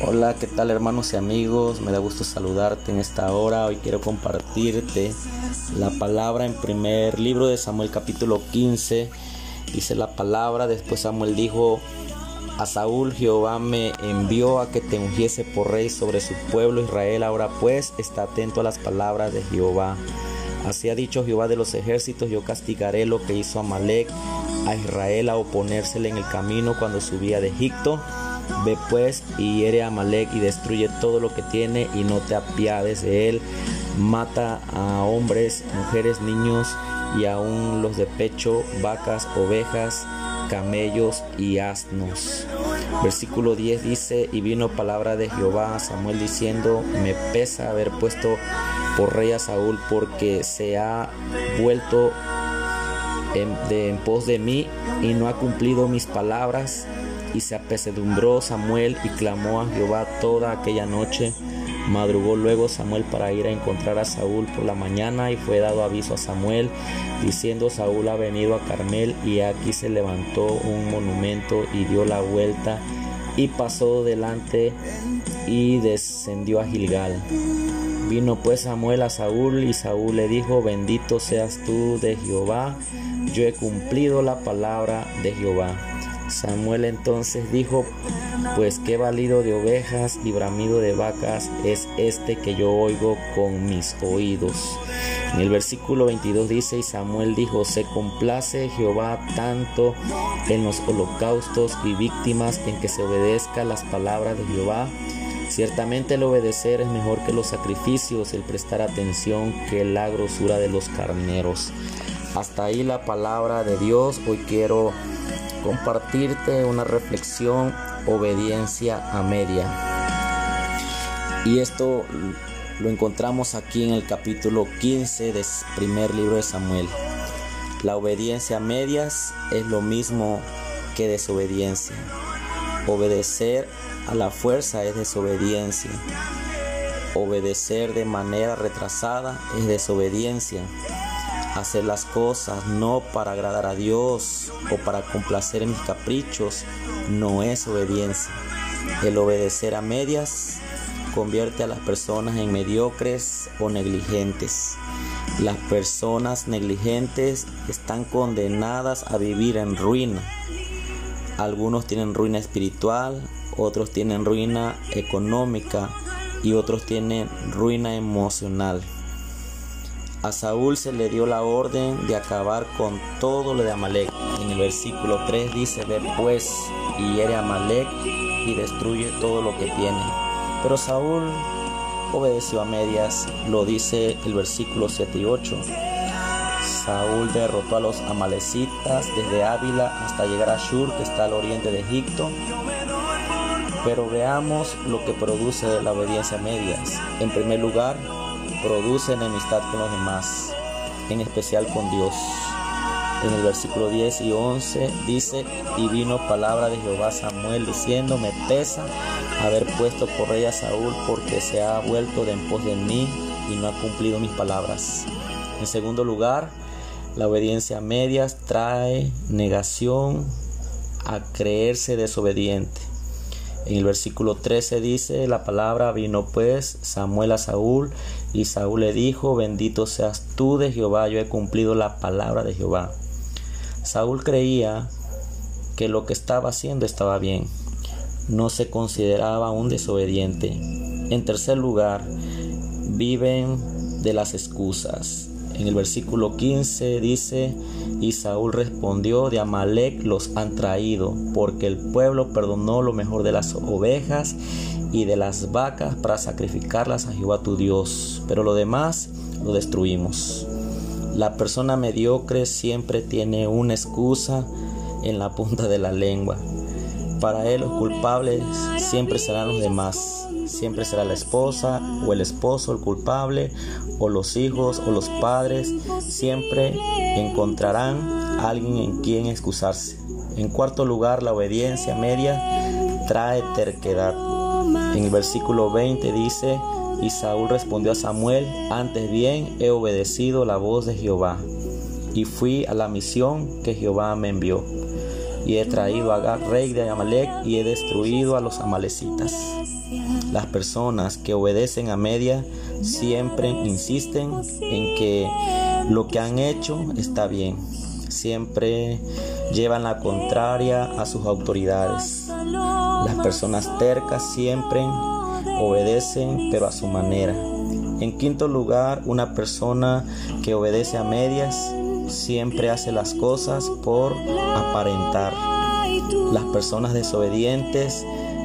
Hola, ¿qué tal hermanos y amigos? Me da gusto saludarte en esta hora. Hoy quiero compartirte la palabra en primer libro de Samuel capítulo 15. Dice la palabra, después Samuel dijo a Saúl, Jehová me envió a que te ungiese por rey sobre su pueblo Israel. Ahora pues está atento a las palabras de Jehová. Así ha dicho Jehová de los ejércitos, yo castigaré lo que hizo Amalek a Israel a oponérsele en el camino cuando subía de Egipto Ve pues y hiere a Amalek y destruye todo lo que tiene y no te apiades de él. Mata a hombres, mujeres, niños y aún los de pecho, vacas, ovejas, camellos y asnos. Versículo 10 dice, y vino palabra de Jehová a Samuel diciendo, me pesa haber puesto por rey a Saúl porque se ha vuelto de, en pos de mí y no ha cumplido mis palabras y se apesadumbró Samuel y clamó a Jehová toda aquella noche. Madrugó luego Samuel para ir a encontrar a Saúl por la mañana y fue dado aviso a Samuel diciendo Saúl ha venido a Carmel y aquí se levantó un monumento y dio la vuelta y pasó delante y descendió a Gilgal. Vino pues Samuel a Saúl y Saúl le dijo, bendito seas tú de Jehová, yo he cumplido la palabra de Jehová. Samuel entonces dijo, pues qué valido de ovejas y bramido de vacas es este que yo oigo con mis oídos. En el versículo 22 dice, y Samuel dijo, se complace Jehová tanto en los holocaustos y víctimas en que se obedezca las palabras de Jehová. Ciertamente el obedecer es mejor que los sacrificios, el prestar atención que la grosura de los carneros. Hasta ahí la palabra de Dios. Hoy quiero compartirte una reflexión, obediencia a media. Y esto lo encontramos aquí en el capítulo 15 del primer libro de Samuel. La obediencia a medias es lo mismo que desobediencia. Obedecer a la fuerza es desobediencia. Obedecer de manera retrasada es desobediencia hacer las cosas no para agradar a Dios o para complacer mis caprichos no es obediencia. El obedecer a medias convierte a las personas en mediocres o negligentes. Las personas negligentes están condenadas a vivir en ruina. Algunos tienen ruina espiritual, otros tienen ruina económica y otros tienen ruina emocional. A Saúl se le dio la orden de acabar con todo lo de Amalek. En el versículo 3 dice, ve pues y hiere a Amalek y destruye todo lo que tiene. Pero Saúl obedeció a medias, lo dice el versículo 7 y 8. Saúl derrotó a los amalecitas desde Ávila hasta llegar a Shur, que está al oriente de Egipto. Pero veamos lo que produce la obediencia a medias. En primer lugar, produce enemistad con los demás, en especial con Dios. En el versículo 10 y 11 dice, y vino palabra de Jehová Samuel diciendo, me pesa haber puesto por rey a Saúl porque se ha vuelto de en pos de mí y no ha cumplido mis palabras. En segundo lugar, la obediencia a medias trae negación a creerse desobediente. En el versículo 13 dice, la palabra vino pues Samuel a Saúl y Saúl le dijo, bendito seas tú de Jehová, yo he cumplido la palabra de Jehová. Saúl creía que lo que estaba haciendo estaba bien, no se consideraba un desobediente. En tercer lugar, viven de las excusas. En el versículo 15 dice, y Saúl respondió, de Amalek los han traído, porque el pueblo perdonó lo mejor de las ovejas y de las vacas para sacrificarlas a Jehová tu Dios, pero lo demás lo destruimos. La persona mediocre siempre tiene una excusa en la punta de la lengua. Para él los culpables siempre serán los demás. Siempre será la esposa o el esposo el culpable, o los hijos o los padres. Siempre encontrarán alguien en quien excusarse. En cuarto lugar, la obediencia media trae terquedad. En el versículo 20 dice, y Saúl respondió a Samuel, antes bien he obedecido la voz de Jehová, y fui a la misión que Jehová me envió. y he traído a Agag, rey de Amalek, y he destruido a los amalecitas. Las personas que obedecen a media siempre insisten en que lo que han hecho está bien. Siempre llevan la contraria a sus autoridades. Las personas tercas siempre obedecen pero a su manera. En quinto lugar, una persona que obedece a medias siempre hace las cosas por aparentar. Las personas desobedientes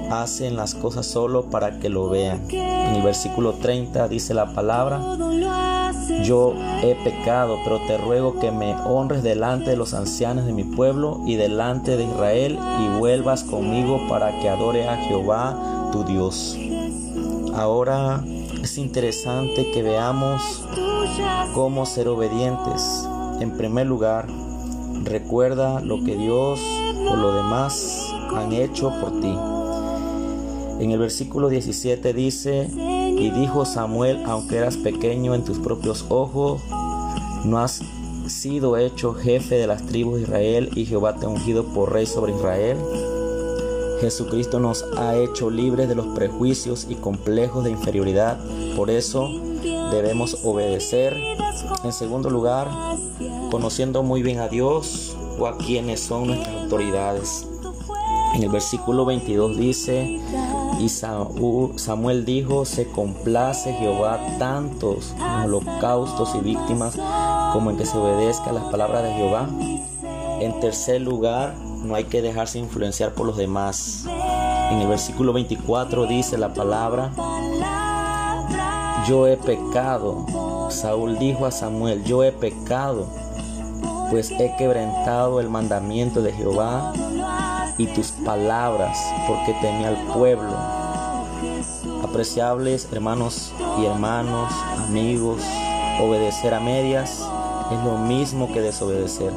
hacen las cosas solo para que lo vean. En el versículo 30 dice la palabra, yo he pecado, pero te ruego que me honres delante de los ancianos de mi pueblo y delante de Israel y vuelvas conmigo para que adore a Jehová tu Dios. Ahora es interesante que veamos cómo ser obedientes. En primer lugar, recuerda lo que Dios o lo demás han hecho por ti. En el versículo 17 dice, y dijo Samuel, aunque eras pequeño en tus propios ojos, no has sido hecho jefe de las tribus de Israel y Jehová te ha ungido por rey sobre Israel. Jesucristo nos ha hecho libres de los prejuicios y complejos de inferioridad. Por eso debemos obedecer. En segundo lugar, conociendo muy bien a Dios o a quienes son nuestras autoridades. En el versículo 22 dice, y Samuel dijo, se complace Jehová tantos holocaustos y víctimas como en que se obedezca las palabras de Jehová. En tercer lugar, no hay que dejarse influenciar por los demás. En el versículo 24 dice la palabra, yo he pecado. Saúl dijo a Samuel, yo he pecado, pues he quebrantado el mandamiento de Jehová y tus palabras, porque temía al pueblo. Apreciables hermanos y hermanos, amigos, obedecer a medias es lo mismo que desobedecer.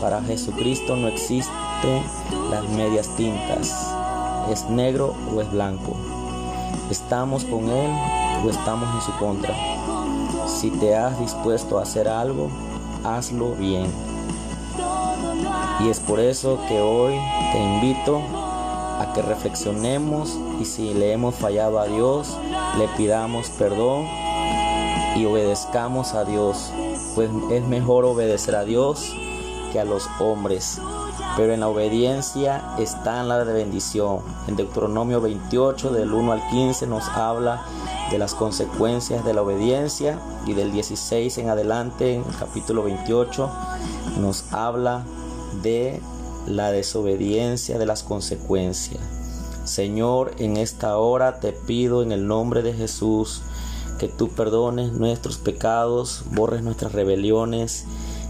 Para Jesucristo no existen las medias tintas, es negro o es blanco. Estamos con Él o estamos en su contra. Si te has dispuesto a hacer algo, hazlo bien. Y es por eso que hoy te invito a que reflexionemos y si le hemos fallado a Dios, le pidamos perdón y obedezcamos a Dios. Pues es mejor obedecer a Dios que a los hombres. Pero en la obediencia está en la bendición. En Deuteronomio 28 del 1 al 15 nos habla de las consecuencias de la obediencia y del 16 en adelante, en el capítulo 28, nos habla de la desobediencia, de las consecuencias. Señor, en esta hora te pido en el nombre de Jesús que tú perdones nuestros pecados, borres nuestras rebeliones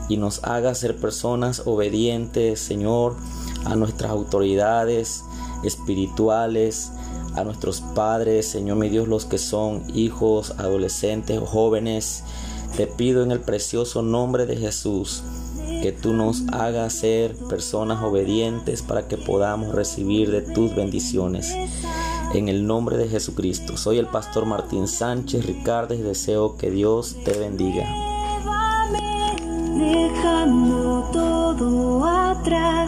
y nos hagas ser personas obedientes, Señor, a nuestras autoridades espirituales, a nuestros padres, Señor mi Dios, los que son hijos, adolescentes o jóvenes. Te pido en el precioso nombre de Jesús que tú nos hagas ser personas obedientes para que podamos recibir de tus bendiciones. En el nombre de Jesucristo. Soy el pastor Martín Sánchez Ricardo y deseo que Dios te bendiga. Dejando todo atrás.